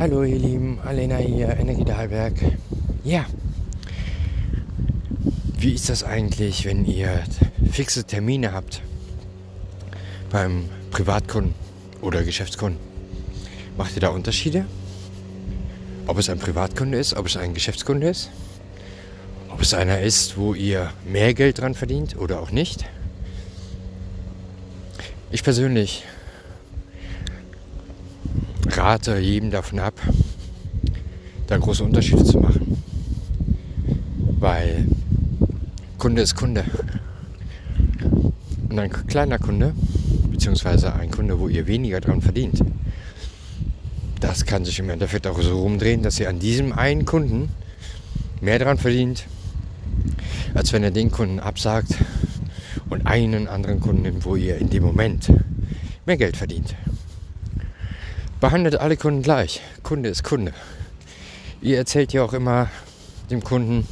Hallo ihr Lieben, Alena hier, Energie Dahlberg. Ja, wie ist das eigentlich, wenn ihr fixe Termine habt beim Privatkunden oder Geschäftskunden? Macht ihr da Unterschiede? Ob es ein Privatkunde ist, ob es ein Geschäftskunde ist? Ob es einer ist, wo ihr mehr Geld dran verdient oder auch nicht? Ich persönlich rate jedem davon ab, da große Unterschiede zu machen. Weil Kunde ist Kunde. Und ein kleiner Kunde, beziehungsweise ein Kunde, wo ihr weniger dran verdient, das kann sich im Endeffekt auch so rumdrehen, dass ihr an diesem einen Kunden mehr dran verdient, als wenn ihr den Kunden absagt und einen anderen Kunden nimmt, wo ihr in dem Moment mehr Geld verdient. Behandelt alle Kunden gleich. Kunde ist Kunde. Ihr erzählt ja auch immer dem Kunden,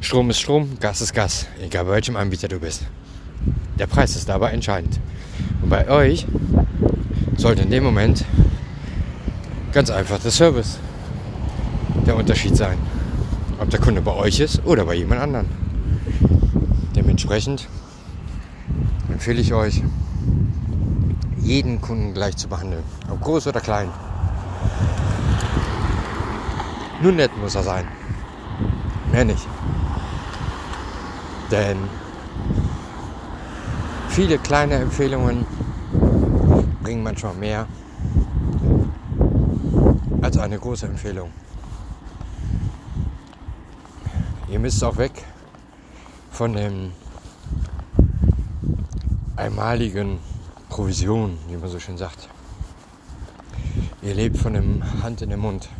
Strom ist Strom, Gas ist Gas, egal bei welchem Anbieter du bist. Der Preis ist dabei entscheidend. Und bei euch sollte in dem Moment ganz einfach der Service der Unterschied sein. Ob der Kunde bei euch ist oder bei jemand anderen. Dementsprechend empfehle ich euch, jeden Kunden gleich zu behandeln, ob groß oder klein. Nur nett muss er sein. Mehr nicht. Denn viele kleine Empfehlungen bringen manchmal mehr als eine große Empfehlung. Ihr müsst auch weg von dem einmaligen Provision, wie man so schön sagt. Ihr lebt von dem Hand in den Mund.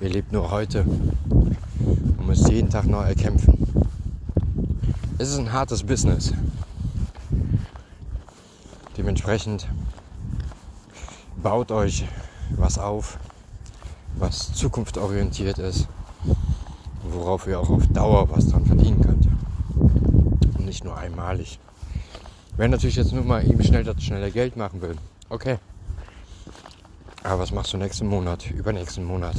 Ihr lebt nur heute und müsst jeden Tag neu erkämpfen. Es ist ein hartes Business. Dementsprechend baut euch was auf, was zukunftsorientiert ist, worauf ihr auch auf Dauer was dran verdienen könnt. Und nicht nur einmalig. Wer natürlich jetzt nur mal eben schnell das schnelle Geld machen will, okay. Aber was machst du nächsten Monat, übernächsten Monat?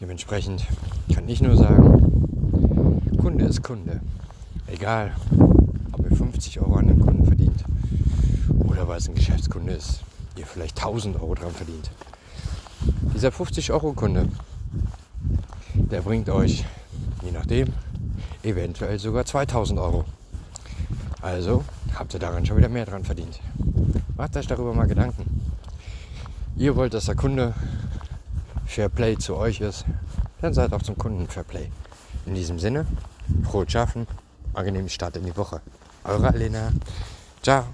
Dementsprechend kann ich nur sagen, Kunde ist Kunde. Egal, ob ihr 50 Euro an den Kunden verdient oder weil es ein Geschäftskunde ist, ihr vielleicht 1000 Euro dran verdient. Dieser 50 Euro Kunde, der bringt euch, je nachdem, eventuell sogar 2000 Euro. Also habt ihr daran schon wieder mehr dran verdient. Macht euch darüber mal Gedanken. Ihr wollt, dass der Kunde Fair Play zu euch ist, dann seid auch zum Kunden Fair Play. In diesem Sinne, frohes Schaffen, angenehmen Start in die Woche. Eure Alena. Ciao.